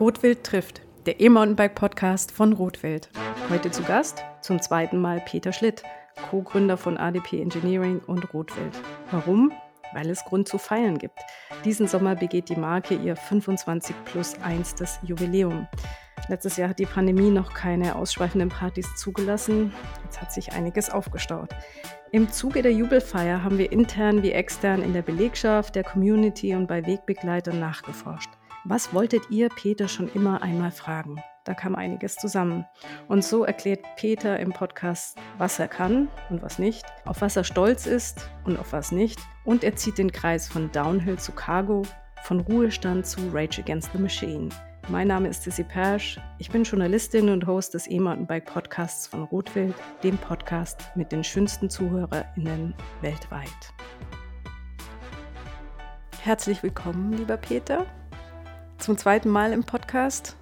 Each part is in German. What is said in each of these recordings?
Rotwild trifft, der E-Mountainbike-Podcast von Rotwild. Heute zu Gast zum zweiten Mal Peter Schlitt, Co-Gründer von ADP Engineering und Rotwild. Warum? Weil es Grund zu feiern gibt. Diesen Sommer begeht die Marke ihr 25 plus 1 das Jubiläum. Letztes Jahr hat die Pandemie noch keine ausschweifenden Partys zugelassen. Jetzt hat sich einiges aufgestaut. Im Zuge der Jubelfeier haben wir intern wie extern in der Belegschaft, der Community und bei Wegbegleitern nachgeforscht. Was wolltet ihr Peter schon immer einmal fragen? Da kam einiges zusammen. Und so erklärt Peter im Podcast, was er kann und was nicht, auf was er stolz ist und auf was nicht. Und er zieht den Kreis von Downhill zu Cargo, von Ruhestand zu Rage Against the Machine. Mein Name ist Sissy Persch. Ich bin Journalistin und Host des E-Mountainbike Podcasts von Rotwild, dem Podcast mit den schönsten ZuhörerInnen weltweit. Herzlich willkommen, lieber Peter zum zweiten Mal im Podcast.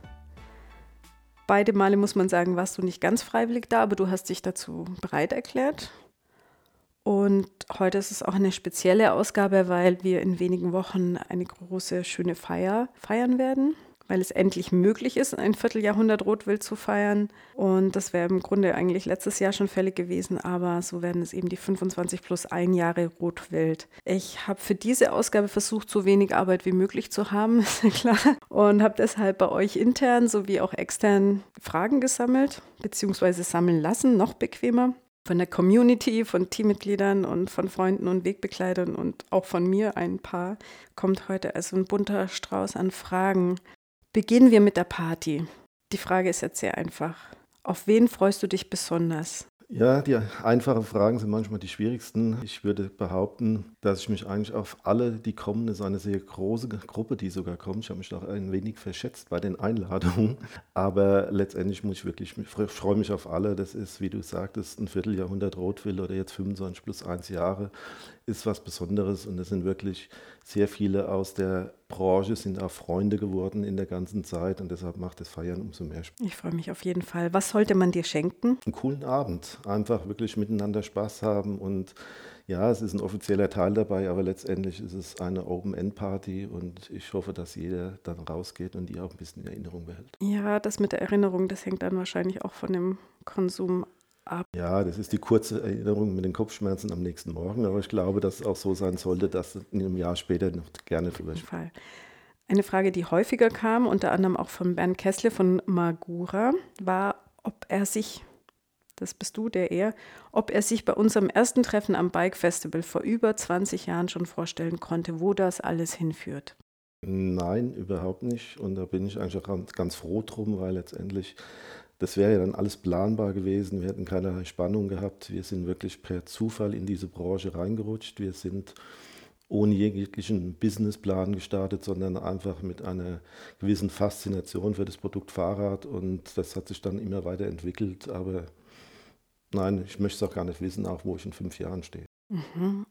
Beide Male muss man sagen, warst du nicht ganz freiwillig da, aber du hast dich dazu bereit erklärt. Und heute ist es auch eine spezielle Ausgabe, weil wir in wenigen Wochen eine große, schöne Feier feiern werden weil es endlich möglich ist, ein Vierteljahrhundert Rotwild zu feiern. Und das wäre im Grunde eigentlich letztes Jahr schon fällig gewesen, aber so werden es eben die 25 plus ein Jahre Rotwild. Ich habe für diese Ausgabe versucht, so wenig Arbeit wie möglich zu haben, ist ja klar. Und habe deshalb bei euch intern sowie auch extern Fragen gesammelt, beziehungsweise sammeln lassen, noch bequemer von der Community, von Teammitgliedern und von Freunden und Wegbegleitern und auch von mir ein paar, kommt heute also ein bunter Strauß an Fragen. Beginnen wir mit der Party. Die Frage ist jetzt sehr einfach. Auf wen freust du dich besonders? Ja, die einfachen Fragen sind manchmal die schwierigsten. Ich würde behaupten, dass ich mich eigentlich auf alle, die kommen, es ist eine sehr große Gruppe, die sogar kommt. Ich habe mich doch ein wenig verschätzt bei den Einladungen. Aber letztendlich muss ich wirklich, ich freue mich auf alle. Das ist, wie du sagtest, ein Vierteljahrhundert Rotwild oder jetzt 25 plus 1 Jahre ist was Besonderes und es sind wirklich sehr viele aus der Branche, sind auch Freunde geworden in der ganzen Zeit und deshalb macht das Feiern umso mehr Spaß. Ich freue mich auf jeden Fall. Was sollte man dir schenken? Einen coolen Abend, einfach wirklich miteinander Spaß haben und ja, es ist ein offizieller Teil dabei, aber letztendlich ist es eine Open-End-Party und ich hoffe, dass jeder dann rausgeht und die auch ein bisschen in Erinnerung behält. Ja, das mit der Erinnerung, das hängt dann wahrscheinlich auch von dem Konsum ab. Ja, das ist die kurze Erinnerung mit den Kopfschmerzen am nächsten Morgen, aber ich glaube, dass es auch so sein sollte, dass in einem Jahr später noch gerne drüber Fall. Eine Frage, die häufiger kam, unter anderem auch von Bernd Kessler von Magura, war, ob er sich, das bist du, der er, ob er sich bei unserem ersten Treffen am Bike Festival vor über 20 Jahren schon vorstellen konnte, wo das alles hinführt. Nein, überhaupt nicht. Und da bin ich eigentlich auch ganz froh drum, weil letztendlich das wäre ja dann alles planbar gewesen. Wir hätten keinerlei Spannung gehabt. Wir sind wirklich per Zufall in diese Branche reingerutscht. Wir sind ohne jeglichen Businessplan gestartet, sondern einfach mit einer gewissen Faszination für das Produkt Fahrrad. Und das hat sich dann immer weiterentwickelt. Aber nein, ich möchte es auch gar nicht wissen, auch wo ich in fünf Jahren stehe. Mhm.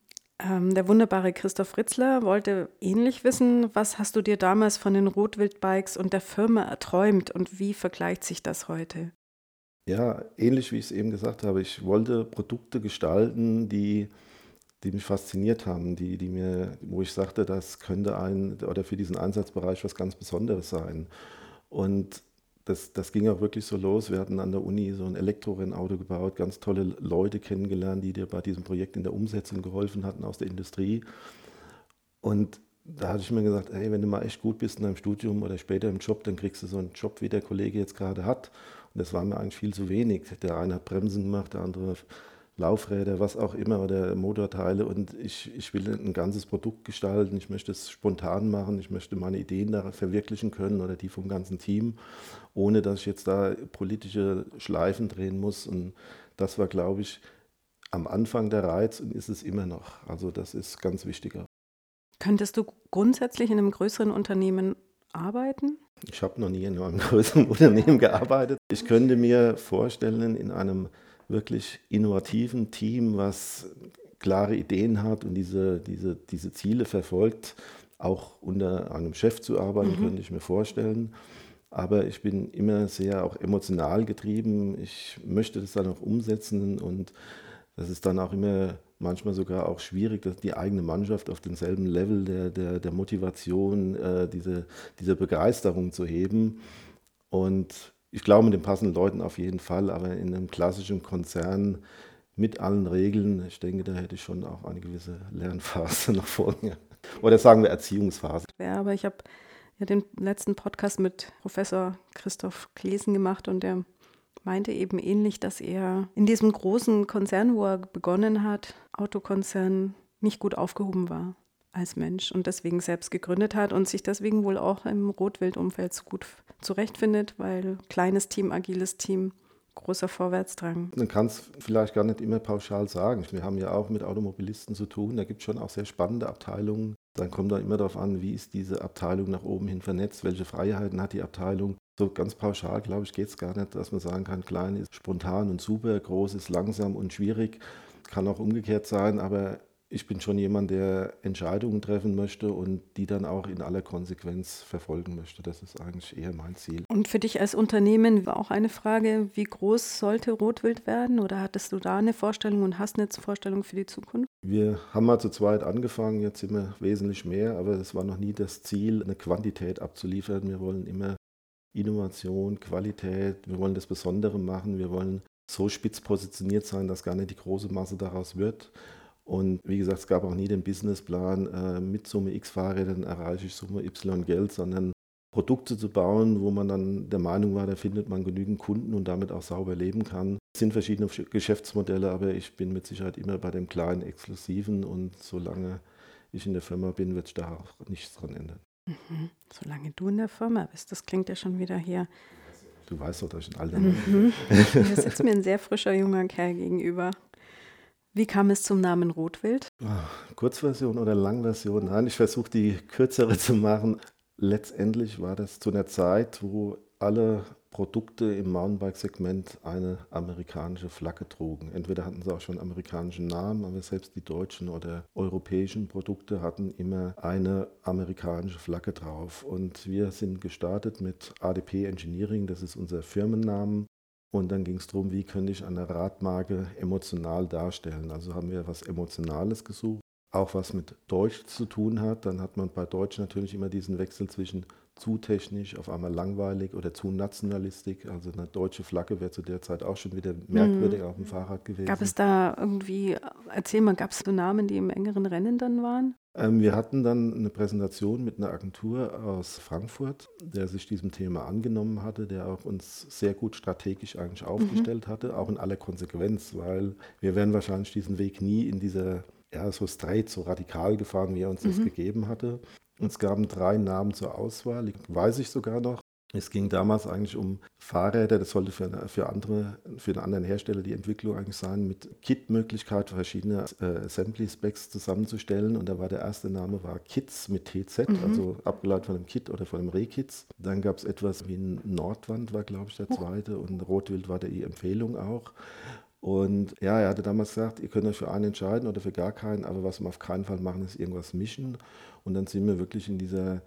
Ähm, der wunderbare Christoph Fritzler wollte ähnlich wissen, was hast du dir damals von den Rotwildbikes und der Firma erträumt und wie vergleicht sich das heute? Ja, ähnlich wie ich es eben gesagt habe. Ich wollte Produkte gestalten, die, die mich fasziniert haben, die, die mir, wo ich sagte, das könnte ein oder für diesen Einsatzbereich was ganz Besonderes sein. Und das, das ging auch wirklich so los. Wir hatten an der Uni so ein Elektrorennauto gebaut, ganz tolle Leute kennengelernt, die dir bei diesem Projekt in der Umsetzung geholfen hatten aus der Industrie. Und da hatte ich mir gesagt, hey, wenn du mal echt gut bist in deinem Studium oder später im Job, dann kriegst du so einen Job, wie der Kollege jetzt gerade hat. Und das war mir eigentlich viel zu wenig. Der eine hat Bremsen gemacht, der andere Laufräder, was auch immer oder Motorteile und ich, ich will ein ganzes Produkt gestalten, ich möchte es spontan machen, ich möchte meine Ideen da verwirklichen können oder die vom ganzen Team, ohne dass ich jetzt da politische Schleifen drehen muss und das war, glaube ich, am Anfang der Reiz und ist es immer noch. Also das ist ganz wichtig. Könntest du grundsätzlich in einem größeren Unternehmen arbeiten? Ich habe noch nie in einem größeren Unternehmen gearbeitet. Ich könnte mir vorstellen, in einem wirklich innovativen Team, was klare Ideen hat und diese, diese, diese Ziele verfolgt, auch unter einem Chef zu arbeiten, mhm. könnte ich mir vorstellen. Aber ich bin immer sehr auch emotional getrieben. Ich möchte das dann auch umsetzen und das ist dann auch immer manchmal sogar auch schwierig, dass die eigene Mannschaft auf denselben Level der, der, der Motivation, äh, diese, diese Begeisterung zu heben. Und ich glaube mit den passenden Leuten auf jeden Fall, aber in einem klassischen Konzern mit allen Regeln, ich denke, da hätte ich schon auch eine gewisse Lernphase noch vor mir. Oder sagen wir Erziehungsphase. Ja, aber ich habe ja den letzten Podcast mit Professor Christoph Klesen gemacht und der meinte eben ähnlich, dass er in diesem großen Konzern, wo er begonnen hat, Autokonzern, nicht gut aufgehoben war als Mensch und deswegen selbst gegründet hat und sich deswegen wohl auch im Rotwildumfeld so gut zurechtfindet, weil kleines Team, agiles Team, großer Vorwärtsdrang. Man kann es vielleicht gar nicht immer pauschal sagen. Wir haben ja auch mit Automobilisten zu tun. Da gibt es schon auch sehr spannende Abteilungen. Dann kommt da immer darauf an, wie ist diese Abteilung nach oben hin vernetzt, welche Freiheiten hat die Abteilung. So ganz pauschal, glaube ich, geht es gar nicht, dass man sagen kann, klein ist spontan und super, groß ist langsam und schwierig. Kann auch umgekehrt sein, aber ich bin schon jemand, der Entscheidungen treffen möchte und die dann auch in aller Konsequenz verfolgen möchte. Das ist eigentlich eher mein Ziel. Und für dich als Unternehmen war auch eine Frage, wie groß sollte Rotwild werden? Oder hattest du da eine Vorstellung und hast eine Vorstellung für die Zukunft? Wir haben mal zu zweit angefangen, jetzt sind wir wesentlich mehr, aber es war noch nie das Ziel, eine Quantität abzuliefern. Wir wollen immer Innovation, Qualität, wir wollen das Besondere machen, wir wollen so spitz positioniert sein, dass gar nicht die große Masse daraus wird. Und wie gesagt, es gab auch nie den Businessplan, äh, mit Summe X Fahrrädern erreiche ich Summe Y Geld, sondern Produkte zu bauen, wo man dann der Meinung war, da findet man genügend Kunden und damit auch sauber leben kann. Es sind verschiedene Geschäftsmodelle, aber ich bin mit Sicherheit immer bei dem kleinen Exklusiven und solange ich in der Firma bin, wird sich da auch nichts dran ändern. Mhm. Solange du in der Firma bist, das klingt ja schon wieder hier. Du weißt doch, dass ich ein alter Mann bin. Mhm. Hier sitzt mir ein sehr frischer junger Kerl gegenüber. Wie kam es zum Namen Rotwild? Ah, Kurzversion oder Langversion? Nein, ich versuche die kürzere zu machen. Letztendlich war das zu einer Zeit, wo alle Produkte im Mountainbike-Segment eine amerikanische Flagge trugen. Entweder hatten sie auch schon amerikanischen Namen, aber selbst die deutschen oder europäischen Produkte hatten immer eine amerikanische Flagge drauf. Und wir sind gestartet mit ADP Engineering, das ist unser Firmennamen. Und dann ging es darum, wie könnte ich eine Radmarke emotional darstellen. Also haben wir was Emotionales gesucht, auch was mit Deutsch zu tun hat. Dann hat man bei Deutsch natürlich immer diesen Wechsel zwischen zu technisch, auf einmal langweilig oder zu nationalistisch. Also eine deutsche Flagge wäre zu der Zeit auch schon wieder merkwürdig mhm. auf dem Fahrrad gewesen. Gab es da irgendwie, erzähl mal, gab es so Namen, die im engeren Rennen dann waren? Ähm, wir hatten dann eine Präsentation mit einer Agentur aus Frankfurt, der sich diesem Thema angenommen hatte, der auch uns sehr gut strategisch eigentlich aufgestellt mhm. hatte, auch in aller Konsequenz, weil wir wären wahrscheinlich diesen Weg nie in dieser ja, so straight, so radikal gefahren, wie er uns mhm. das gegeben hatte. Es gaben drei Namen zur Auswahl, weiß ich sogar noch. Es ging damals eigentlich um Fahrräder, das sollte für, für, andere, für einen anderen Hersteller die Entwicklung eigentlich sein, mit Kit-Möglichkeit verschiedene äh, Assembly-Specs zusammenzustellen. Und da war der erste Name war Kits mit TZ, mhm. also abgeleitet von dem Kit oder von dem Rehkits. Dann gab es etwas wie ein Nordwand, war glaube ich der zweite, und Rotwild war die Empfehlung auch. Und ja, er hatte damals gesagt, ihr könnt euch für einen entscheiden oder für gar keinen, aber was wir auf keinen Fall machen, ist irgendwas mischen. Und dann sind wir wirklich in dieser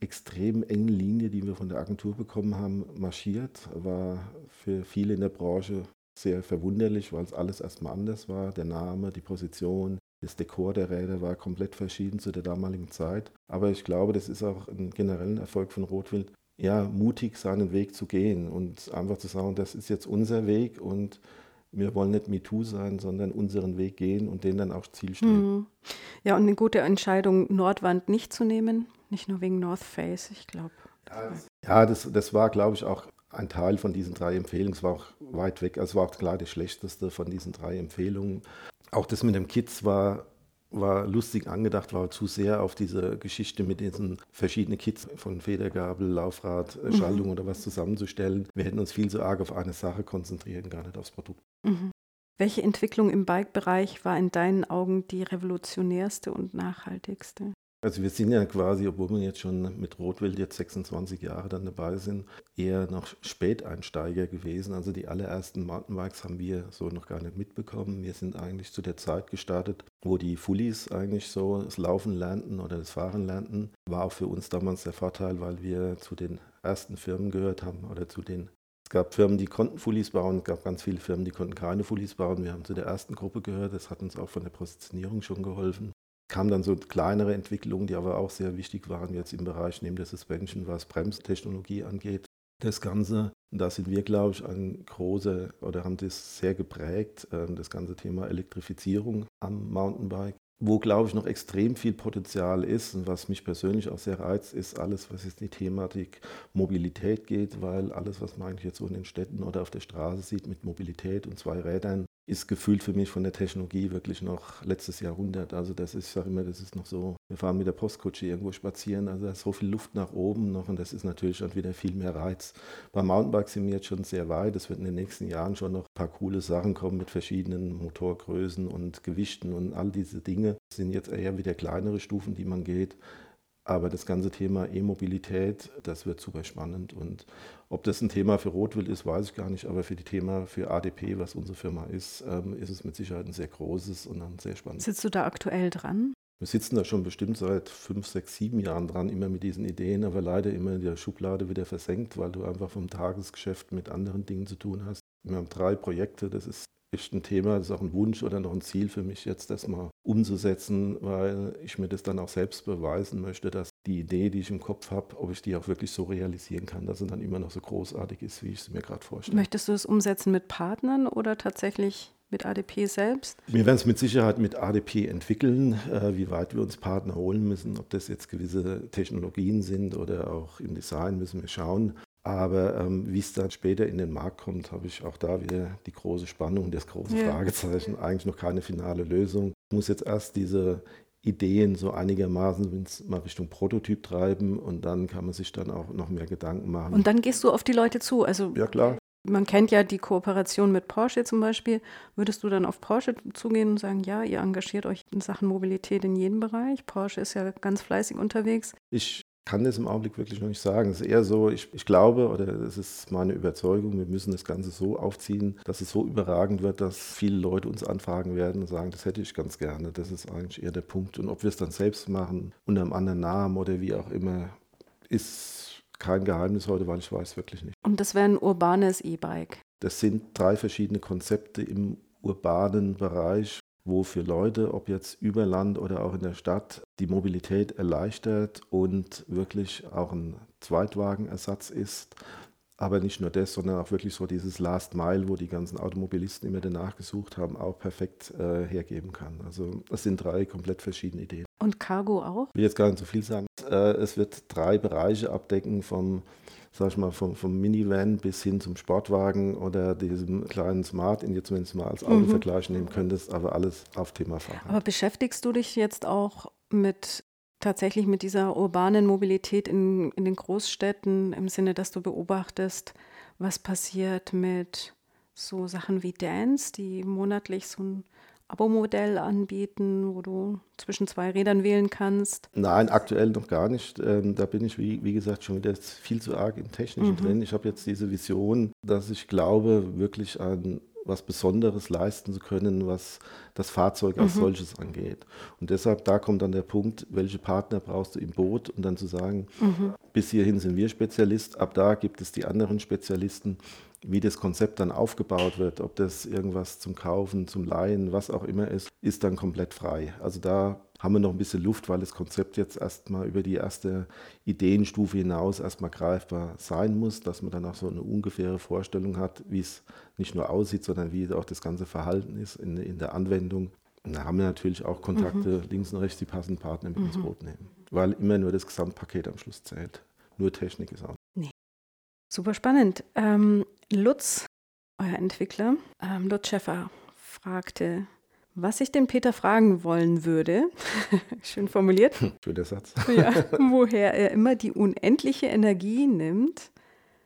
extrem engen Linie, die wir von der Agentur bekommen haben, marschiert. War für viele in der Branche sehr verwunderlich, weil es alles erstmal anders war. Der Name, die Position, das Dekor der Räder war komplett verschieden zu der damaligen Zeit. Aber ich glaube, das ist auch ein genereller Erfolg von Rotwild, ja, mutig seinen Weg zu gehen und einfach zu sagen, das ist jetzt unser Weg und wir wollen nicht MeToo sein, sondern unseren Weg gehen und den dann auch zielstrebig. Mhm. Ja, und eine gute Entscheidung, Nordwand nicht zu nehmen, nicht nur wegen North Face, ich glaube. Ja, das, das war, glaube ich, auch ein Teil von diesen drei Empfehlungen. Es war auch weit weg, also es war auch klar das Schlechteste von diesen drei Empfehlungen. Auch das mit dem Kids war war lustig angedacht, war zu sehr auf diese Geschichte mit diesen verschiedenen Kits von Federgabel, Laufrad, äh. Schaltung mhm. oder was zusammenzustellen. Wir hätten uns viel zu arg auf eine Sache konzentrieren, gar nicht aufs Produkt. Mhm. Welche Entwicklung im Bike-Bereich war in deinen Augen die revolutionärste und nachhaltigste? Also wir sind ja quasi, obwohl wir jetzt schon mit Rotwild jetzt 26 Jahre dann dabei sind, eher noch Späteinsteiger gewesen. Also die allerersten Mountainbikes haben wir so noch gar nicht mitbekommen. Wir sind eigentlich zu der Zeit gestartet, wo die Fullies eigentlich so das Laufen lernten oder das Fahren lernten. War auch für uns damals der Vorteil, weil wir zu den ersten Firmen gehört haben oder zu den Es gab Firmen, die konnten Fullies bauen, es gab ganz viele Firmen, die konnten keine Fullies bauen. Wir haben zu der ersten Gruppe gehört, das hat uns auch von der Positionierung schon geholfen. Kamen dann so kleinere Entwicklungen, die aber auch sehr wichtig waren, jetzt im Bereich neben der Suspension, was Bremstechnologie angeht. Das Ganze, da sind wir, glaube ich, ein großer oder haben das sehr geprägt, ähm, das ganze Thema Elektrifizierung am Mountainbike. Wo, glaube ich, noch extrem viel Potenzial ist und was mich persönlich auch sehr reizt, ist alles, was jetzt in die Thematik Mobilität geht, weil alles, was man eigentlich jetzt so in den Städten oder auf der Straße sieht mit Mobilität und zwei Rädern, ist gefühlt für mich von der Technologie wirklich noch letztes Jahrhundert. Also das ist, ich sage immer, das ist noch so, wir fahren mit der Postkutsche irgendwo spazieren, also da ist so viel Luft nach oben noch und das ist natürlich dann wieder viel mehr Reiz. Beim Mountainbike sind wir jetzt schon sehr weit, es wird in den nächsten Jahren schon noch ein paar coole Sachen kommen mit verschiedenen Motorgrößen und Gewichten und all diese Dinge. Das sind jetzt eher wieder kleinere Stufen, die man geht. Aber das ganze Thema E-Mobilität, das wird super spannend. Und ob das ein Thema für Rotwild ist, weiß ich gar nicht. Aber für die Thema für ADP, was unsere Firma ist, ähm, ist es mit Sicherheit ein sehr großes und ein sehr spannendes. Sitzt du da aktuell dran? Wir sitzen da schon bestimmt seit fünf, sechs, sieben Jahren dran, immer mit diesen Ideen, aber leider immer in der Schublade wieder versenkt, weil du einfach vom Tagesgeschäft mit anderen Dingen zu tun hast. Wir haben drei Projekte, das ist echt ein Thema, das ist auch ein Wunsch oder noch ein Ziel für mich, jetzt das mal umzusetzen, weil ich mir das dann auch selbst beweisen möchte, dass die Idee, die ich im Kopf habe, ob ich die auch wirklich so realisieren kann, dass sie dann immer noch so großartig ist, wie ich sie mir gerade vorstelle. Möchtest du es umsetzen mit Partnern oder tatsächlich mit ADP selbst? Wir werden es mit Sicherheit mit ADP entwickeln, äh, wie weit wir uns Partner holen müssen, ob das jetzt gewisse Technologien sind oder auch im Design müssen wir schauen. Aber ähm, wie es dann später in den Markt kommt, habe ich auch da wieder die große Spannung, das große ja. Fragezeichen, eigentlich noch keine finale Lösung. Ich muss jetzt erst diese Ideen so einigermaßen mal Richtung Prototyp treiben und dann kann man sich dann auch noch mehr Gedanken machen. Und dann gehst du auf die Leute zu. Also ja, klar. Man kennt ja die Kooperation mit Porsche zum Beispiel. Würdest du dann auf Porsche zugehen und sagen, ja, ihr engagiert euch in Sachen Mobilität in jedem Bereich? Porsche ist ja ganz fleißig unterwegs. Ich kann das im Augenblick wirklich noch nicht sagen. Es ist eher so, ich, ich glaube, oder es ist meine Überzeugung, wir müssen das Ganze so aufziehen, dass es so überragend wird, dass viele Leute uns anfragen werden und sagen, das hätte ich ganz gerne. Das ist eigentlich eher der Punkt. Und ob wir es dann selbst machen, unter einem anderen Namen oder wie auch immer, ist kein Geheimnis heute, weil ich weiß wirklich nicht. Und das wäre ein urbanes E-Bike. Das sind drei verschiedene Konzepte im urbanen Bereich, wo für Leute, ob jetzt über Land oder auch in der Stadt, die Mobilität erleichtert und wirklich auch ein Zweitwagenersatz ist. Aber nicht nur das, sondern auch wirklich so dieses Last Mile, wo die ganzen Automobilisten immer danach gesucht haben, auch perfekt äh, hergeben kann. Also das sind drei komplett verschiedene Ideen. Und Cargo auch? Ich will jetzt gar nicht so viel sagen. Äh, es wird drei Bereiche abdecken vom sag ich mal, vom, vom Minivan bis hin zum Sportwagen oder diesem kleinen Smart, den jetzt, wenn du mal als Autovergleich mhm. nehmen könntest, aber alles auf Thema Fahrrad. Aber beschäftigst du dich jetzt auch mit tatsächlich mit dieser urbanen Mobilität in, in den Großstädten im Sinne, dass du beobachtest, was passiert mit so Sachen wie Dance, die monatlich so ein Abo-Modell anbieten, wo du zwischen zwei Rädern wählen kannst? Nein, aktuell noch gar nicht. Ähm, da bin ich, wie, wie gesagt, schon wieder viel zu arg im Technischen mhm. drin. Ich habe jetzt diese Vision, dass ich glaube, wirklich an was Besonderes leisten zu können, was das Fahrzeug als mhm. solches angeht. Und deshalb, da kommt dann der Punkt, welche Partner brauchst du im Boot und dann zu sagen, mhm. bis hierhin sind wir Spezialist, ab da gibt es die anderen Spezialisten wie das Konzept dann aufgebaut wird, ob das irgendwas zum Kaufen, zum Leihen, was auch immer ist, ist dann komplett frei. Also da haben wir noch ein bisschen Luft, weil das Konzept jetzt erstmal über die erste Ideenstufe hinaus erstmal greifbar sein muss, dass man dann auch so eine ungefähre Vorstellung hat, wie es nicht nur aussieht, sondern wie auch das ganze Verhalten ist in, in der Anwendung. Und da haben wir natürlich auch Kontakte mhm. links und rechts, die passenden Partner mit mhm. ins Boot nehmen. Weil immer nur das Gesamtpaket am Schluss zählt. Nur Technik ist auch. Nee. Super spannend. Ähm, Lutz, euer Entwickler, ähm, Lutz Schäffer, fragte, was ich den Peter fragen wollen würde, schön formuliert, schöner Satz, ja, woher er immer die unendliche Energie nimmt,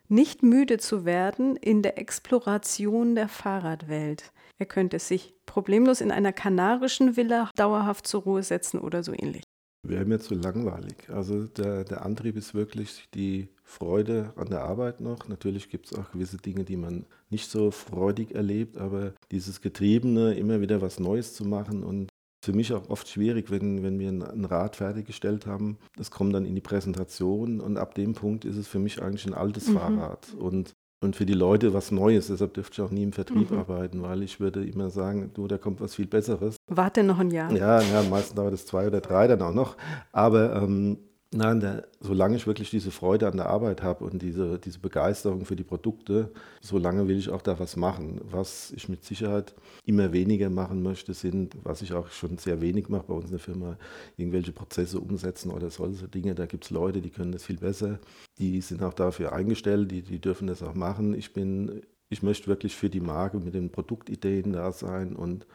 nicht müde zu werden in der Exploration der Fahrradwelt. Er könnte sich problemlos in einer kanarischen Villa dauerhaft zur Ruhe setzen oder so ähnlich. Wäre mir zu langweilig. Also der, der Antrieb ist wirklich die Freude an der Arbeit noch. Natürlich gibt es auch gewisse Dinge, die man nicht so freudig erlebt, aber dieses Getriebene, immer wieder was Neues zu machen und für mich auch oft schwierig, wenn, wenn wir ein Rad fertiggestellt haben. Das kommt dann in die Präsentation und ab dem Punkt ist es für mich eigentlich ein altes mhm. Fahrrad. Und und für die Leute was Neues. Deshalb dürfte ich auch nie im Vertrieb Mhm. arbeiten, weil ich würde immer sagen, du, da kommt was viel Besseres. Warte noch ein Jahr. Ja, ja meistens dauert es zwei oder drei dann auch noch. Aber ähm, nein, der, solange ich wirklich diese Freude an der Arbeit habe und diese, diese Begeisterung für die Produkte, solange will ich auch da was machen. Was ich mit Sicherheit immer weniger machen möchte, sind, was ich auch schon sehr wenig mache bei uns in der Firma, irgendwelche Prozesse umsetzen oder solche Dinge. Da gibt es Leute, die können das viel besser. Die sind auch dafür eingestellt, die, die dürfen das auch machen. Ich bin, ich möchte wirklich für die Marke mit den Produktideen da sein und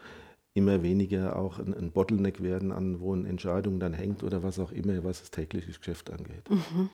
immer weniger auch ein, ein Bottleneck werden, an wo eine Entscheidung dann hängt oder was auch immer, was das tägliche Geschäft angeht. Mhm.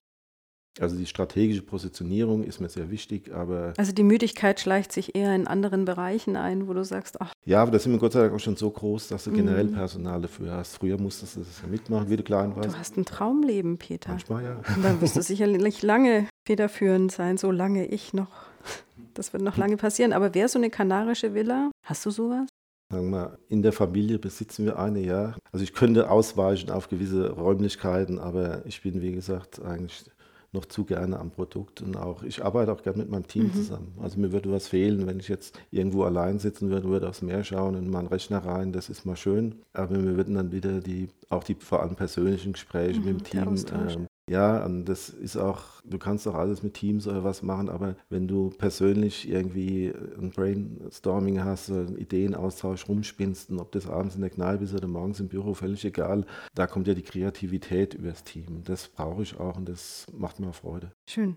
Also die strategische Positionierung ist mir sehr wichtig, aber Also die Müdigkeit schleicht sich eher in anderen Bereichen ein, wo du sagst, ach, ja, aber da sind wir Gott sei Dank auch schon so groß, dass du generell Mhm. Personal dafür hast. Früher musstest du das ja mitmachen, wie du klein warst. du hast ein Traumleben, Peter. Manchmal ja. Und dann wirst du sicherlich lange federführend sein, solange ich noch. Das wird noch lange passieren. Aber wäre so eine kanarische Villa? Hast du sowas? Sagen wir, in der Familie besitzen wir eine, ja. Also ich könnte ausweichen auf gewisse Räumlichkeiten, aber ich bin, wie gesagt, eigentlich noch zu gerne am Produkt und auch, ich arbeite auch gerne mit meinem Team Mhm. zusammen. Also mir würde was fehlen, wenn ich jetzt irgendwo allein sitzen würde, würde aufs Meer schauen und in meinen Rechner rein, das ist mal schön, aber mir würden dann wieder die, auch die vor allem persönlichen Gespräche Mhm, mit dem Team, ähm, ja, und das ist auch, du kannst auch alles mit Teams oder was machen, aber wenn du persönlich irgendwie ein Brainstorming hast, einen Ideenaustausch rumspinnst, und ob das abends in der Kneipe ist oder morgens im Büro, völlig egal, da kommt ja die Kreativität übers Team. Das brauche ich auch und das macht mir Freude. Schön.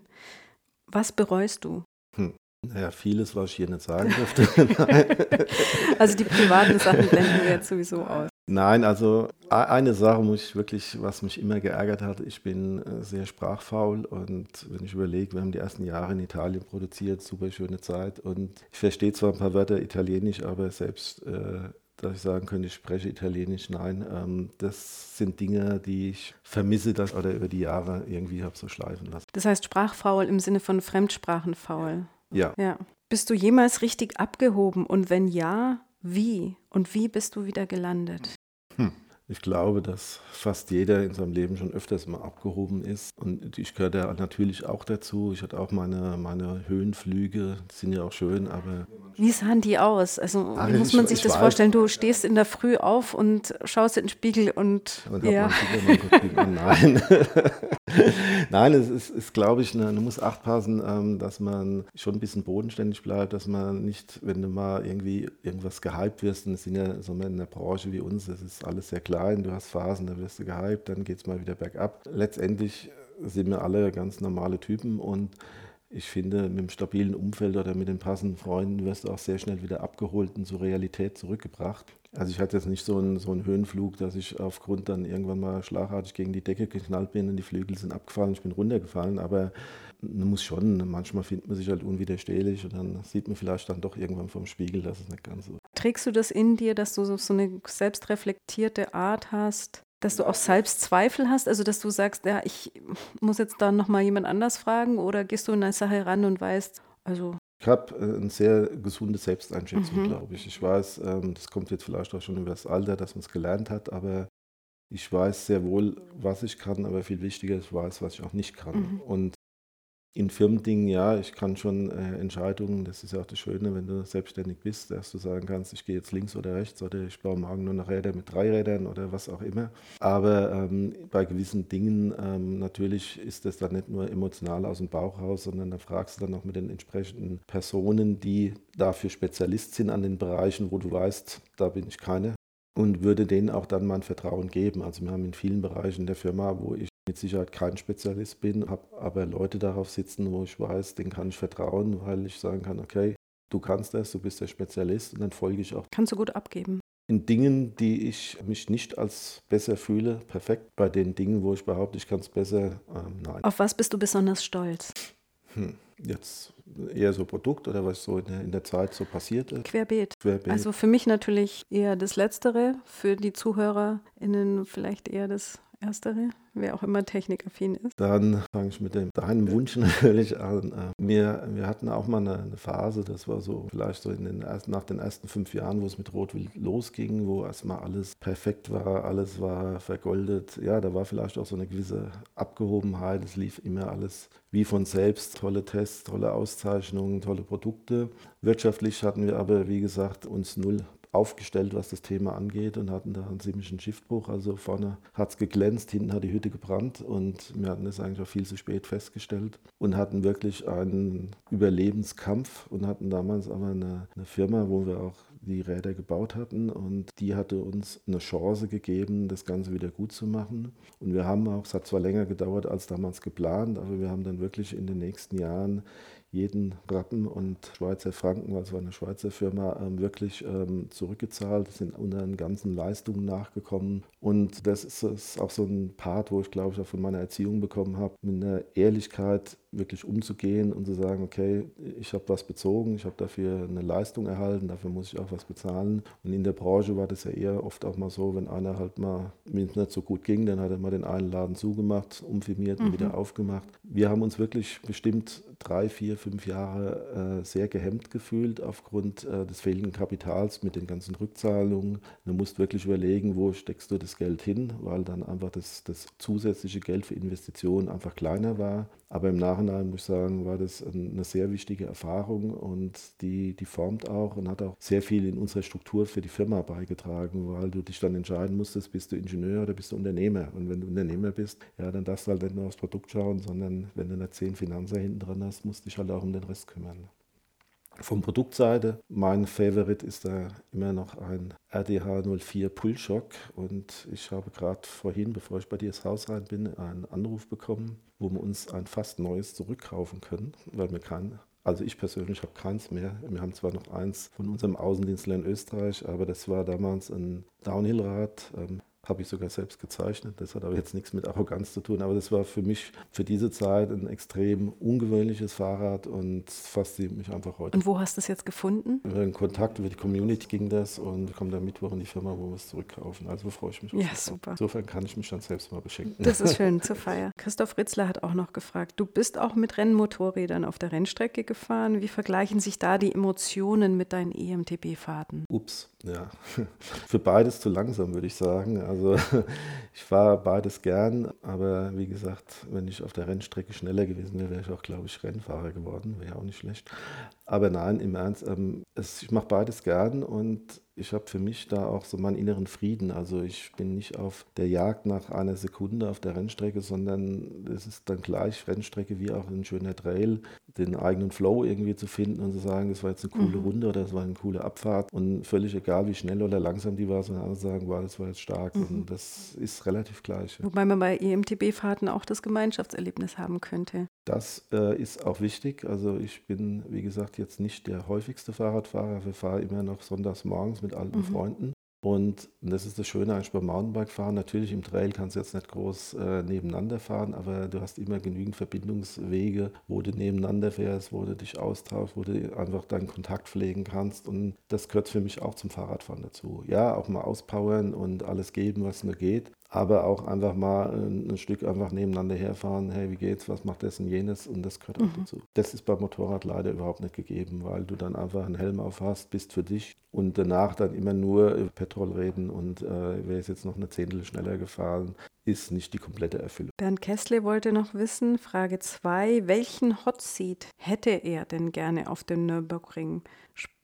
Was bereust du? Naja, vieles, was ich hier nicht sagen dürfte. Also die privaten Sachen blenden wir jetzt sowieso aus. Nein, also eine Sache muss ich wirklich, was mich immer geärgert hat, ich bin äh, sehr sprachfaul und wenn ich überlege, wir haben die ersten Jahre in Italien produziert, super schöne Zeit und ich verstehe zwar ein paar Wörter Italienisch, aber selbst, äh, dass ich sagen könnte, ich spreche Italienisch, nein, ähm, das sind Dinge, die ich vermisse, dass oder über die Jahre irgendwie habe so schleifen lassen. Das heißt sprachfaul im Sinne von Fremdsprachenfaul. Ja, Ja. Bist du jemals richtig abgehoben? Und wenn ja, wie? Und wie bist du wieder gelandet? Ich glaube, dass fast jeder in seinem Leben schon öfters mal abgehoben ist. Und ich gehöre da natürlich auch dazu. Ich hatte auch meine, meine Höhenflüge, die sind ja auch schön, aber Wie sahen die aus? Also Ach, muss ich- man sich ich das weiß. vorstellen? Du stehst in der Früh auf und schaust in den Spiegel und und ja. Nein. Nein, es ist, ist glaube ich, eine, man muss acht passen, ähm, dass man schon ein bisschen bodenständig bleibt, dass man nicht, wenn du mal irgendwie irgendwas gehypt wirst, und es sind ja so in der Branche wie uns, das ist alles sehr klein, du hast Phasen, da wirst du gehypt, dann geht es mal wieder bergab. Letztendlich sind wir alle ganz normale Typen und ich finde, mit dem stabilen Umfeld oder mit den passenden Freunden wirst du auch sehr schnell wieder abgeholt und zur Realität zurückgebracht. Also ich hatte jetzt nicht so einen, so einen Höhenflug, dass ich aufgrund dann irgendwann mal schlagartig gegen die Decke geknallt bin und die Flügel sind abgefallen, ich bin runtergefallen, aber man muss schon, manchmal findet man sich halt unwiderstehlich und dann sieht man vielleicht dann doch irgendwann vom Spiegel, dass es nicht ganz so Trägst du das in dir, dass du so eine selbstreflektierte Art hast, dass du auch Selbstzweifel hast? Also dass du sagst, ja, ich muss jetzt da nochmal jemand anders fragen oder gehst du in eine Sache ran und weißt, also Ich habe äh, eine sehr gesunde Selbsteinschätzung, Mhm. glaube ich. Ich weiß, ähm, das kommt jetzt vielleicht auch schon über das Alter, dass man es gelernt hat, aber ich weiß sehr wohl, was ich kann, aber viel wichtiger, ich weiß, was ich auch nicht kann. Mhm. Und in Firmendingen, ja, ich kann schon äh, Entscheidungen, das ist ja auch das Schöne, wenn du selbstständig bist, dass du sagen kannst, ich gehe jetzt links oder rechts oder ich baue morgen nur noch Räder mit drei Rädern oder was auch immer. Aber ähm, bei gewissen Dingen ähm, natürlich ist das dann nicht nur emotional aus dem Bauch raus, sondern da fragst du dann auch mit den entsprechenden Personen, die dafür Spezialist sind an den Bereichen, wo du weißt, da bin ich keine. Und würde denen auch dann mein Vertrauen geben. Also wir haben in vielen Bereichen der Firma, wo ich mit Sicherheit kein Spezialist bin, habe aber Leute darauf sitzen, wo ich weiß, denen kann ich vertrauen, weil ich sagen kann, okay, du kannst das, du bist der Spezialist und dann folge ich auch kannst du gut abgeben. in Dingen, die ich mich nicht als besser fühle, perfekt. Bei den Dingen, wo ich behaupte, ich kann es besser, ähm, nein. Auf was bist du besonders stolz? Hm. Jetzt eher so Produkt oder was so in der, in der Zeit so passiert ist. Querbeet. Querbeet. Also für mich natürlich eher das Letztere, für die ZuhörerInnen vielleicht eher das erstere, wer auch immer technikaffin ist? Dann fange ich mit dem, deinem Wunsch natürlich an. Äh, wir, wir hatten auch mal eine, eine Phase, das war so vielleicht so in den ersten, nach den ersten fünf Jahren, wo es mit Rotwild losging, wo erstmal alles perfekt war, alles war vergoldet. Ja, da war vielleicht auch so eine gewisse Abgehobenheit. Es lief immer alles wie von selbst. Tolle Tests, tolle Auszeichnungen, tolle Produkte. Wirtschaftlich hatten wir aber, wie gesagt, uns null aufgestellt, was das Thema angeht und hatten da einen ziemlichen Schiffbruch. Also vorne hat es geglänzt, hinten hat die Hütte gebrannt und wir hatten das eigentlich auch viel zu spät festgestellt und hatten wirklich einen Überlebenskampf und hatten damals aber eine, eine Firma, wo wir auch die Räder gebaut hatten und die hatte uns eine Chance gegeben, das Ganze wieder gut zu machen. Und wir haben auch, es hat zwar länger gedauert als damals geplant, aber wir haben dann wirklich in den nächsten Jahren jeden Rappen und Schweizer Franken, weil es war eine Schweizer Firma, ähm, wirklich ähm, zurückgezahlt, sind unter den ganzen Leistungen nachgekommen. Und das ist, auch so ein Part, wo ich glaube ich auch von meiner Erziehung bekommen habe, mit einer Ehrlichkeit wirklich umzugehen und zu sagen, okay, ich habe was bezogen, ich habe dafür eine Leistung erhalten, dafür muss ich auch was bezahlen. Und in der Branche war das ja eher oft auch mal so, wenn einer halt mal, wenn es nicht so gut ging, dann hat er mal den einen Laden zugemacht, umfirmiert und mhm. wieder aufgemacht. Wir haben uns wirklich bestimmt drei, vier, fünf Jahre äh, sehr gehemmt gefühlt aufgrund äh, des fehlenden Kapitals mit den ganzen Rückzahlungen. Du musst wirklich überlegen, wo steckst du das Geld hin, weil dann einfach das, das zusätzliche Geld für Investitionen einfach kleiner war. Aber im Nachhinein muss ich sagen, war das eine sehr wichtige Erfahrung und die, die formt auch und hat auch sehr viel in unserer Struktur für die Firma beigetragen, weil du dich dann entscheiden musstest, bist du Ingenieur oder bist du Unternehmer. Und wenn du Unternehmer bist, ja, dann darfst du halt nicht nur aufs Produkt schauen, sondern wenn du nicht zehn Finanzer hinten dran hast, musst du dich halt auch um den Rest kümmern. Vom Produktseite, mein Favorite ist da immer noch ein RDH 04 Pullshock und ich habe gerade vorhin, bevor ich bei dir ins Haus rein bin, einen Anruf bekommen, wo wir uns ein fast neues zurückkaufen können, weil wir kein also ich persönlich habe keins mehr. Wir haben zwar noch eins von unserem Außendienstler in Österreich, aber das war damals ein Downhill-Rad, ähm, habe ich sogar selbst gezeichnet. Das hat aber jetzt nichts mit Arroganz zu tun. Aber das war für mich für diese Zeit ein extrem ungewöhnliches Fahrrad und fasziniert mich einfach heute. Und wo hast du es jetzt gefunden? Über den Kontakt, über die Community ging das und komme dann Mittwoch in die Firma, wo wir es zurückkaufen. Also freue ich mich. Ja, super. Insofern kann ich mich dann selbst mal beschenken. Das ist schön zur Feier. Christoph Ritzler hat auch noch gefragt, du bist auch mit Rennmotorrädern auf der Rennstrecke gefahren. Wie vergleichen sich da die Emotionen mit deinen EMTB-Fahrten? Ups, ja. Für beides zu langsam, würde ich sagen. Also ich fahre beides gern, aber wie gesagt, wenn ich auf der Rennstrecke schneller gewesen wäre, wäre ich auch, glaube ich, Rennfahrer geworden. Wäre auch nicht schlecht. Aber nein, im Ernst, ähm, es, ich mache beides gern und ich habe für mich da auch so meinen inneren Frieden. Also ich bin nicht auf der Jagd nach einer Sekunde auf der Rennstrecke, sondern es ist dann gleich Rennstrecke wie auch ein schöner Trail, den eigenen Flow irgendwie zu finden und zu sagen, das war jetzt eine coole mhm. Runde oder das war eine coole Abfahrt und völlig egal, wie schnell oder langsam die war, sondern andere sagen, wow, das war jetzt stark mhm. und das ist relativ gleich. Ja. Wobei man bei EMTB-Fahrten auch das Gemeinschaftserlebnis haben könnte. Das äh, ist auch wichtig. Also ich bin, wie gesagt, jetzt nicht der häufigste Fahrradfahrer. Wir fahren immer noch sonntags morgens mit alten mhm. Freunden. Und das ist das Schöne eigentlich beim Mountainbike-Fahren. Natürlich im Trail kannst du jetzt nicht groß äh, nebeneinander fahren, aber du hast immer genügend Verbindungswege, wo du nebeneinander fährst, wo du dich austauschst, wo du einfach deinen Kontakt pflegen kannst. Und das gehört für mich auch zum Fahrradfahren dazu. Ja, auch mal auspowern und alles geben, was nur geht aber auch einfach mal ein, Stück einfach nebeneinander herfahren, hey, wie geht's, was macht das und jenes und das gehört auch mhm. dazu. Das ist beim Motorrad leider überhaupt nicht gegeben, weil du dann einfach einen Helm auf hast, bist für dich und danach dann immer nur über Petrol reden und äh, wäre jetzt noch eine Zehntel schneller gefahren, ist nicht die komplette Erfüllung. Bernd Kessler wollte noch wissen, Frage 2, welchen Hot Seat hätte er denn gerne auf dem Nürburgring?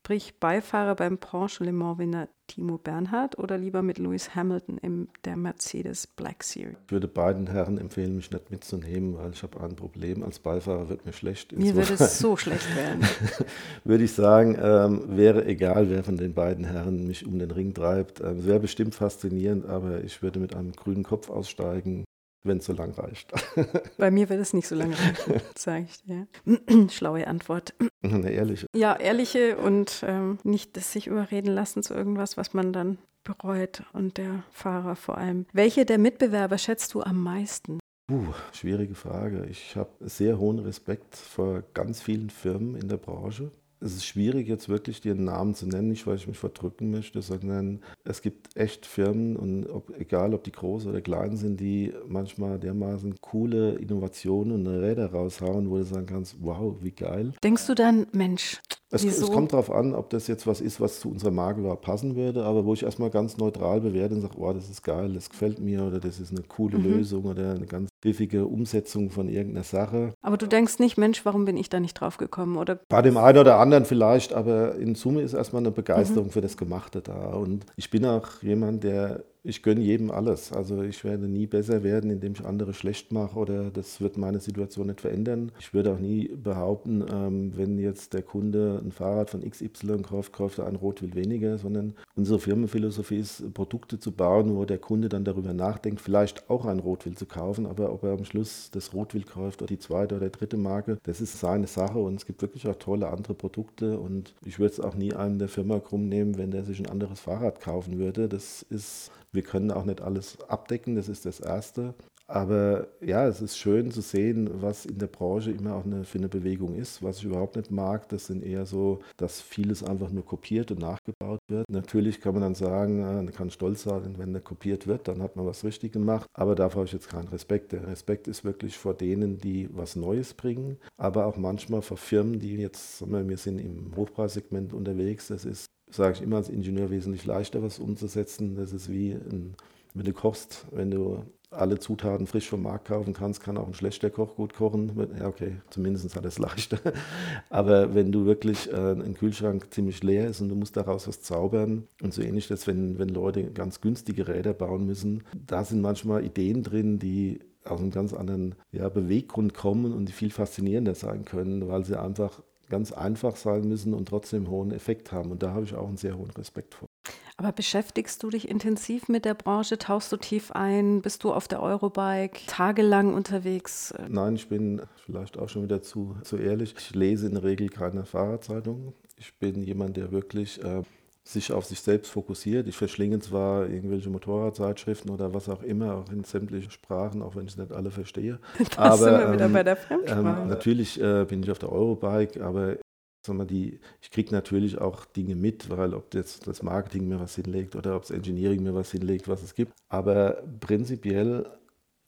Sprich Beifahrer beim Porsche Le Mans-Winner Timo Bernhard oder lieber mit Lewis Hamilton in der Mercedes Black Series? Ich würde beiden Herren empfehlen, mich nicht mitzunehmen, weil ich habe ein Problem. Als Beifahrer wird mir schlecht. Mir würde es so schlecht werden. würde ich sagen, ähm, wäre egal, wer von den beiden Herren mich um den Ring treibt. Ähm, es wäre bestimmt faszinierend, aber ich würde mit einem grünen Kopf aussteigen wenn es so lang reicht. Bei mir wird es nicht so lange reichen, sage ich dir. Schlaue Antwort. Eine ehrliche. Ja, ehrliche und ähm, nicht das sich überreden lassen zu irgendwas, was man dann bereut und der Fahrer vor allem. Welche der Mitbewerber schätzt du am meisten? Uh, schwierige Frage. Ich habe sehr hohen Respekt vor ganz vielen Firmen in der Branche es ist schwierig, jetzt wirklich dir einen Namen zu nennen, nicht weil ich mich verdrücken möchte, sondern es gibt echt Firmen und ob, egal ob die groß oder klein sind, die manchmal dermaßen coole Innovationen und Räder raushauen, wo du sagen kannst, wow, wie geil. Denkst du dann, Mensch, es, es, kommt darauf an, ob das jetzt was ist, was zu unserer Marke überhaupt passen würde, aber wo ich erstmal ganz neutral bewerte und sage, oh, das ist geil, das gefällt mir oder das ist eine coole mhm. Lösung oder eine ganz pfiffige Umsetzung von irgendeiner Sache. Aber du denkst nicht, Mensch, warum bin ich da nicht drauf gekommen? Oder? Bei dem einen oder anderen vielleicht, aber in Summe ist erstmal eine Begeisterung mhm. für das Gemachte da. Und ich bin auch jemand, der ich gönne jedem alles. Also ich werde nie besser werden, indem ich andere schlecht mache oder das wird meine Situation nicht verändern. Ich würde auch nie behaupten, ähm, wenn jetzt der Kunde ein Fahrrad von XY kauft, kauft er ein Rotwild weniger, sondern unsere Firmenphilosophie ist, Produkte zu bauen, wo der Kunde dann darüber nachdenkt, vielleicht auch ein Rotwild zu kaufen, aber ob er am Schluss das Rotwild kauft oder die zweite oder dritte Marke, das ist seine Sache und es gibt wirklich auch tolle andere Produkte und ich würde es auch nie einem der Firma krumm nehmen, wenn der sich ein anderes Fahrrad kaufen würde. Das ist wir können auch nicht alles abdecken, das ist das Erste. Aber ja, es ist schön zu sehen, was in der Branche immer auch eine, für eine Bewegung ist. Was ich überhaupt nicht mag, das sind eher so, dass vieles einfach nur kopiert und nachgebaut wird. Natürlich kann man dann sagen, äh, man kann stolz sein, wenn der kopiert wird, dann hat man was richtig gemacht. Aber dafür habe ich jetzt keinen Respekt. Der Respekt ist wirklich vor denen, die was Neues bringen, aber auch manchmal vor Firmen, die jetzt, sagen wir, wir sind im Hochpreissegment unterwegs. Das ist sage ich immer als Ingenieur, wesentlich leichter, was umzusetzen. Das ist wie, ein, wenn du kochst, wenn du alle Zutaten frisch vom Markt kaufen kannst, kann auch ein schlechter Koch gut kochen. Ja, okay, zumindest hat er es leichter. Aber wenn du wirklich äh, ein Kühlschrank ziemlich leer ist und du musst daraus was zaubern und so ähnlich das, wenn, wenn Leute ganz günstige Räder bauen müssen, da sind manchmal Ideen drin, die aus einem ganz anderen ja, Beweggrund kommen und die viel faszinierender sein können, weil sie einfach ganz einfach sein müssen und trotzdem hohen Effekt haben. Und da habe ich auch einen sehr hohen Respekt vor. Aber beschäftigst du dich intensiv mit der Branche? Tauchst du tief ein? Bist du auf der Eurobike tagelang unterwegs? Nein, ich bin vielleicht auch schon wieder zu, zu ehrlich. Ich lese in der Regel keine Fahrradzeitung. Ich bin jemand, der wirklich äh, sich auf sich selbst fokussiert. Ich verschlinge zwar irgendwelche Motorradzeitschriften oder was auch immer, auch in sämtlichen Sprachen, auch wenn ich nicht alle verstehe. Das aber sind wir wieder ähm, bei der Fremdsprache. Ähm, natürlich äh, bin ich auf der Eurobike, aber mal, die, ich kriege natürlich auch Dinge mit, weil ob jetzt das Marketing mir was hinlegt oder ob das Engineering mir was hinlegt, was es gibt. Aber prinzipiell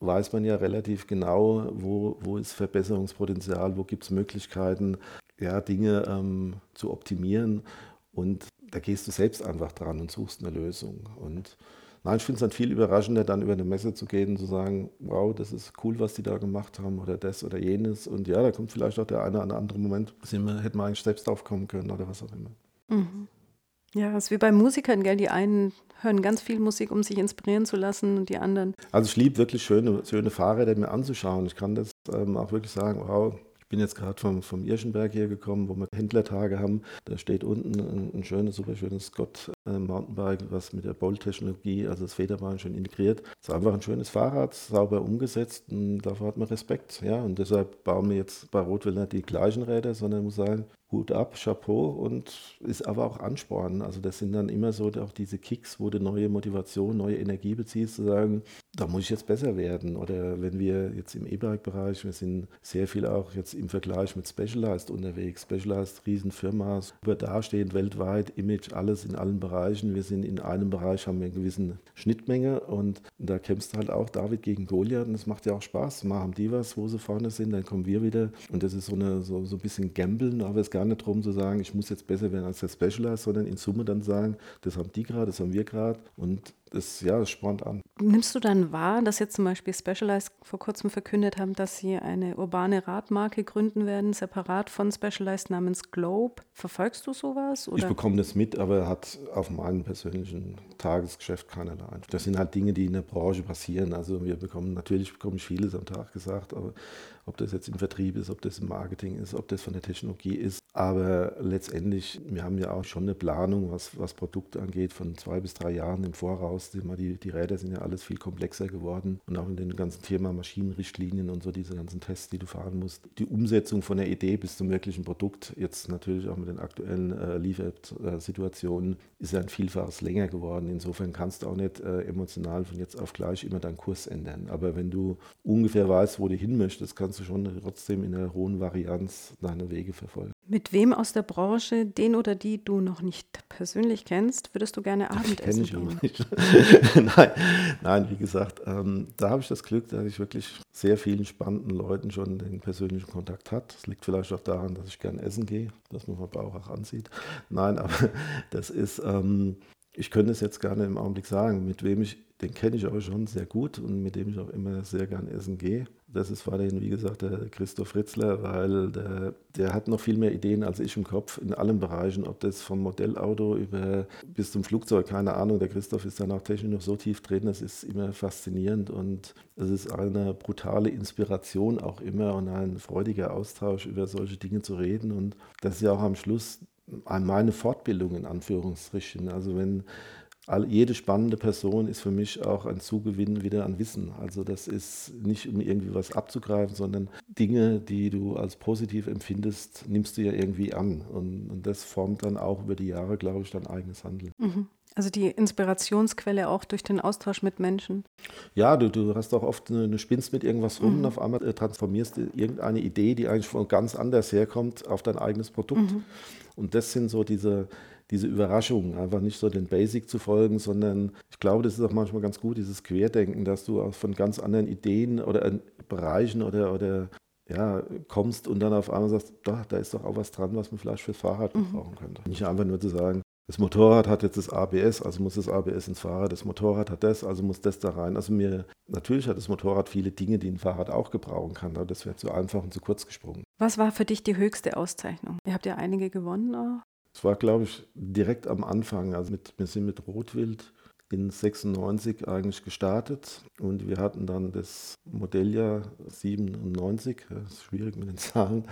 weiß man ja relativ genau, wo, wo ist Verbesserungspotenzial, wo gibt es Möglichkeiten, ja, Dinge ähm, zu optimieren. Und da gehst du selbst einfach dran und suchst eine Lösung. Und nein, ich finde es dann viel überraschender, dann über eine Messe zu gehen und zu sagen, wow, das ist cool, was die da gemacht haben oder das oder jenes. Und ja, da kommt vielleicht auch der eine oder andere Moment, wir, hätten wir eigentlich selbst aufkommen können oder was auch immer. Mhm. Ja, es ist wie bei Musikern, gell? Die einen hören ganz viel Musik, um sich inspirieren zu lassen und die anderen. Also ich liebe wirklich schöne, schöne Fahrräder mir anzuschauen. Ich kann das ähm, auch wirklich sagen, wow, ich bin jetzt gerade vom, vom Irschenberg hier gekommen, wo wir Händlertage haben. Da steht unten ein, ein schönes, super schönes Scott äh, Mountainbike, was mit der Bolt-Technologie, also das Federbein schon integriert. Es ist einfach ein schönes Fahrrad, sauber umgesetzt und dafür hat man Respekt. Ja, und deshalb bauen wir jetzt bei Rotwill nicht die gleichen Räder, sondern muss sagen, Hut ab, Chapeau und ist aber auch Ansporn. Also das sind dann immer so auch diese Kicks, wo du neue Motivation, neue Energie beziehst, zu sagen, da muss ich jetzt besser werden. Oder wenn wir jetzt im E-Bike-Bereich, wir sind sehr viel auch jetzt im Vergleich mit Specialized unterwegs. Specialized, Riesenfirma, super dastehend weltweit, Image, alles in allen Bereichen. Wir sind in einem Bereich, haben wir eine gewisse Schnittmenge und da kämpfst du halt auch David gegen Goliath und das macht ja auch Spaß. Mal haben die was, wo sie vorne sind, dann kommen wir wieder und das ist so, eine, so, so ein bisschen Gambeln, aber es gar nicht darum zu sagen, ich muss jetzt besser werden als der Specialized, sondern in Summe dann sagen, das haben die gerade, das haben wir gerade und das, ja, das spornt an. Nimmst du dann wahr, dass jetzt zum Beispiel Specialized vor kurzem verkündet haben, dass sie eine urbane Radmarke gründen werden, separat von Specialized namens Globe? Verfolgst du sowas? Oder? Ich bekomme das mit, aber hat auf meinem persönlichen Tagesgeschäft keinerlei Einfluss. Das sind halt Dinge, die in der Branche passieren. Also wir bekommen, natürlich bekomme ich vieles am Tag gesagt, aber ob das jetzt im Vertrieb ist, ob das im Marketing ist, ob das von der Technologie ist. Aber letztendlich, wir haben ja auch schon eine Planung, was, was Produkte angeht, von zwei bis drei Jahren im Voraus. Die, die Räder sind ja alles viel komplexer geworden und auch in dem ganzen Thema Maschinenrichtlinien und so diese ganzen Tests, die du fahren musst. Die Umsetzung von der Idee bis zum wirklichen Produkt, jetzt natürlich auch mit den aktuellen äh, Liefersituationen, ist ja ein Vielfaches länger geworden. Insofern kannst du auch nicht äh, emotional von jetzt auf gleich immer deinen Kurs ändern. Aber wenn du ungefähr weißt, wo du hin möchtest, kannst du schon trotzdem in der hohen Varianz deine Wege verfolgen. Mit wem aus der Branche, den oder die du noch nicht persönlich kennst, würdest du gerne Abendessen ich gehen? auch nicht. nein, nein, wie gesagt, ähm, da habe ich das Glück, dass ich wirklich sehr vielen spannenden Leuten schon den persönlichen Kontakt hat. Das liegt vielleicht auch daran, dass ich gerne essen gehe, dass man meinen Bauch auch ansieht. Nein, aber das ist, ähm, ich könnte es jetzt gerne im Augenblick sagen, mit wem ich, den kenne ich aber schon sehr gut und mit dem ich auch immer sehr gern essen gehe. Das ist weiterhin, wie gesagt, der Christoph Ritzler, weil der, der hat noch viel mehr Ideen als ich im Kopf in allen Bereichen, ob das vom Modellauto über bis zum Flugzeug, keine Ahnung. Der Christoph ist dann auch technisch noch so tief drin, das ist immer faszinierend und es ist eine brutale Inspiration auch immer und ein freudiger Austausch über solche Dinge zu reden und das ist ja auch am Schluss meine Fortbildung in Anführungsstrichen. Also wenn all, jede spannende Person ist für mich auch ein Zugewinn wieder an Wissen. Also das ist nicht, um irgendwie was abzugreifen, sondern Dinge, die du als positiv empfindest, nimmst du ja irgendwie an. Und, und das formt dann auch über die Jahre, glaube ich, dein eigenes Handeln. Mhm. Also die Inspirationsquelle auch durch den Austausch mit Menschen. Ja, du, du hast auch oft eine, eine Spinnst mit irgendwas rum mhm. und auf einmal äh, transformierst du irgendeine Idee, die eigentlich von ganz anders herkommt, auf dein eigenes Produkt. Mhm. Und das sind so diese, diese Überraschungen, einfach nicht so den Basic zu folgen, sondern ich glaube, das ist auch manchmal ganz gut, dieses Querdenken, dass du auch von ganz anderen Ideen oder Bereichen oder, oder ja, kommst und dann auf einmal sagst, da, da ist doch auch was dran, was man vielleicht fürs Fahrrad mhm. brauchen könnte. Nicht einfach nur zu sagen, das Motorrad hat jetzt das ABS, also muss das ABS ins Fahrrad. Das Motorrad hat das, also muss das da rein. Also mir, natürlich hat das Motorrad viele Dinge, die ein Fahrrad auch gebrauchen kann, aber das wäre zu einfach und zu kurz gesprungen. Was war für dich die höchste Auszeichnung? Ihr habt ja einige gewonnen auch. Es war, glaube ich, direkt am Anfang. Also mit, wir sind mit Rotwild in 96 eigentlich gestartet und wir hatten dann das Modelljahr 97, das ist schwierig mit den Zahlen,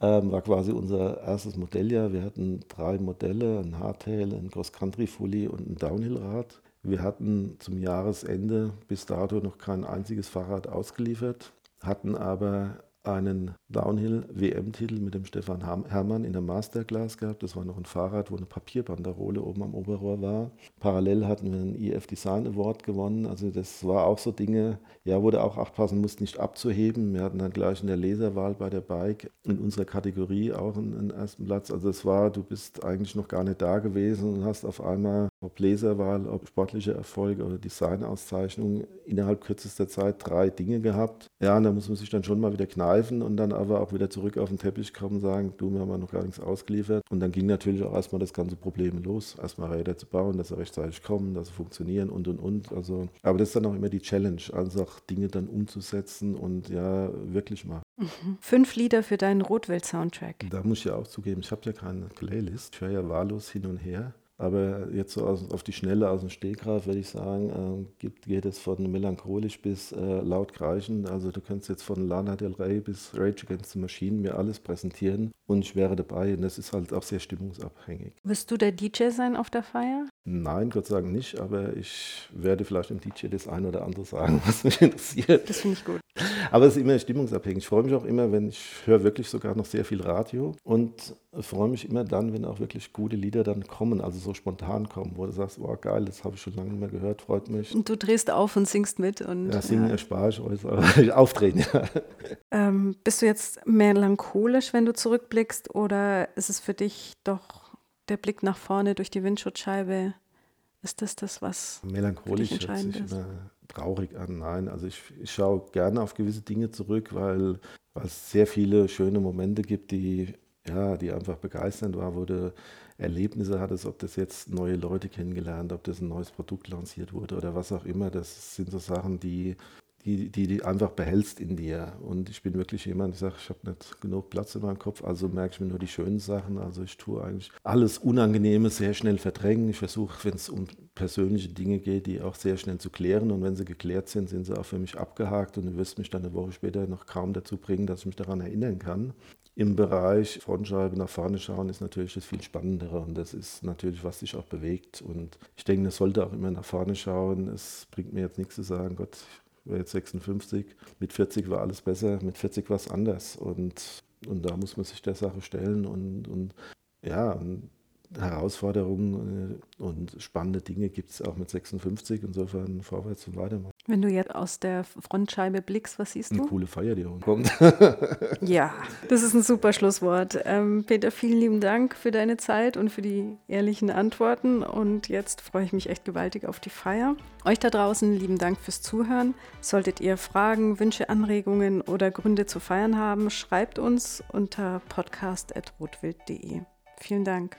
ähm, war quasi unser erstes Modelljahr. Wir hatten drei Modelle, ein Hardtail, ein Cross-Country-Fully und ein Downhill-Rad. Wir hatten zum Jahresende bis dato noch kein einziges Fahrrad ausgeliefert, hatten aber einen Downhill-WM-Titel mit dem Stefan Hermann in der Masterclass gehabt. Das war noch ein Fahrrad, wo eine Papierbanderole oben am Oberrohr war. Parallel hatten wir einen EF Design Award gewonnen. Also das war auch so Dinge, ja, wo du auch aufpassen musst, nicht abzuheben. Wir hatten dann gleich in der Leserwahl bei der Bike in unserer Kategorie auch einen, einen ersten Platz. Also es war, du bist eigentlich noch gar nicht da gewesen und hast auf einmal, ob Leserwahl, ob sportliche Erfolge oder Designauszeichnung, innerhalb kürzester Zeit drei Dinge gehabt. Ja, und da muss man sich dann schon mal wieder kneifen und dann aber auch wieder zurück auf den Teppich kommen und sagen, du, wir haben noch gar nichts ausgeliefert. Und dann ging natürlich auch erstmal das ganze Problem los. Erstmal Räder zu bauen, dass sie rechtzeitig kommen, dass sie funktionieren und und und. Also, aber das ist dann auch immer die Challenge, einfach Dinge dann umzusetzen und ja, wirklich machen. Mhm. Fünf Lieder für deinen Rotwelt-Soundtrack. Da muss ich ja auch zugeben, ich habe ja keine Playlist. Ich höre ja wahllos hin und her. Aber jetzt so aus, auf die Schnelle aus dem Stegreif würde ich sagen, äh, gibt, geht es von melancholisch bis äh, laut kreischend. Also du könntest jetzt von Lana Del Rey bis Rage Against the Machine mir alles präsentieren und ich wäre dabei. Und das ist halt auch sehr stimmungsabhängig. Wirst du der DJ sein auf der Feier? Nein, Gott sei Dank nicht, aber ich werde vielleicht dem DJ das ein oder andere sagen, was mich interessiert. Das finde ich gut. Aber es ist immer stimmungsabhängig. Ich freue mich auch immer, wenn ich höre wirklich sogar noch sehr viel Radio und freue mich immer dann, wenn auch wirklich gute Lieder dann kommen, also so spontan kommen, wo du sagst, wow, geil, das habe ich schon lange nicht mehr gehört, freut mich. Und du drehst auf und singst mit. Und, ja, singen ja. erspare ich euch, aber auftreten, ja. Ähm, bist du jetzt melancholisch, wenn du zurückblickst, oder ist es für dich doch der Blick nach vorne durch die Windschutzscheibe? Ist das das, was melancholisch hört sich immer traurig an? Nein, also ich, ich schaue gerne auf gewisse Dinge zurück, weil, weil es sehr viele schöne Momente gibt, die ja, die einfach begeisternd war, wo du Erlebnisse hattest, ob das jetzt neue Leute kennengelernt, ob das ein neues Produkt lanciert wurde oder was auch immer. Das sind so Sachen, die, die, die, die einfach behältst in dir. Und ich bin wirklich jemand, ich sage, ich habe nicht genug Platz in meinem Kopf, also merke ich mir nur die schönen Sachen. Also ich tue eigentlich alles Unangenehme sehr schnell verdrängen. Ich versuche, wenn es um persönliche Dinge geht, die auch sehr schnell zu klären. Und wenn sie geklärt sind, sind sie auch für mich abgehakt. Und du wirst mich dann eine Woche später noch kaum dazu bringen, dass ich mich daran erinnern kann. Im Bereich Frontscheibe nach vorne schauen ist natürlich das viel Spannendere und das ist natürlich, was sich auch bewegt. Und ich denke, das sollte auch immer nach vorne schauen. Es bringt mir jetzt nichts zu sagen, Gott, ich jetzt 56, mit 40 war alles besser, mit 40 war es anders. Und, und da muss man sich der Sache stellen und, und ja, Herausforderungen äh, und spannende Dinge gibt es auch mit 56. Insofern vorwärts und weitermachen. Wenn du jetzt aus der Frontscheibe blickst, was siehst du? Eine coole Feier, die kommt. ja, das ist ein super Schlusswort. Ähm, Peter, vielen lieben Dank für deine Zeit und für die ehrlichen Antworten. Und jetzt freue ich mich echt gewaltig auf die Feier. Euch da draußen lieben Dank fürs Zuhören. Solltet ihr Fragen, Wünsche, Anregungen oder Gründe zu feiern haben, schreibt uns unter podcast.rotwild.de. Vielen Dank.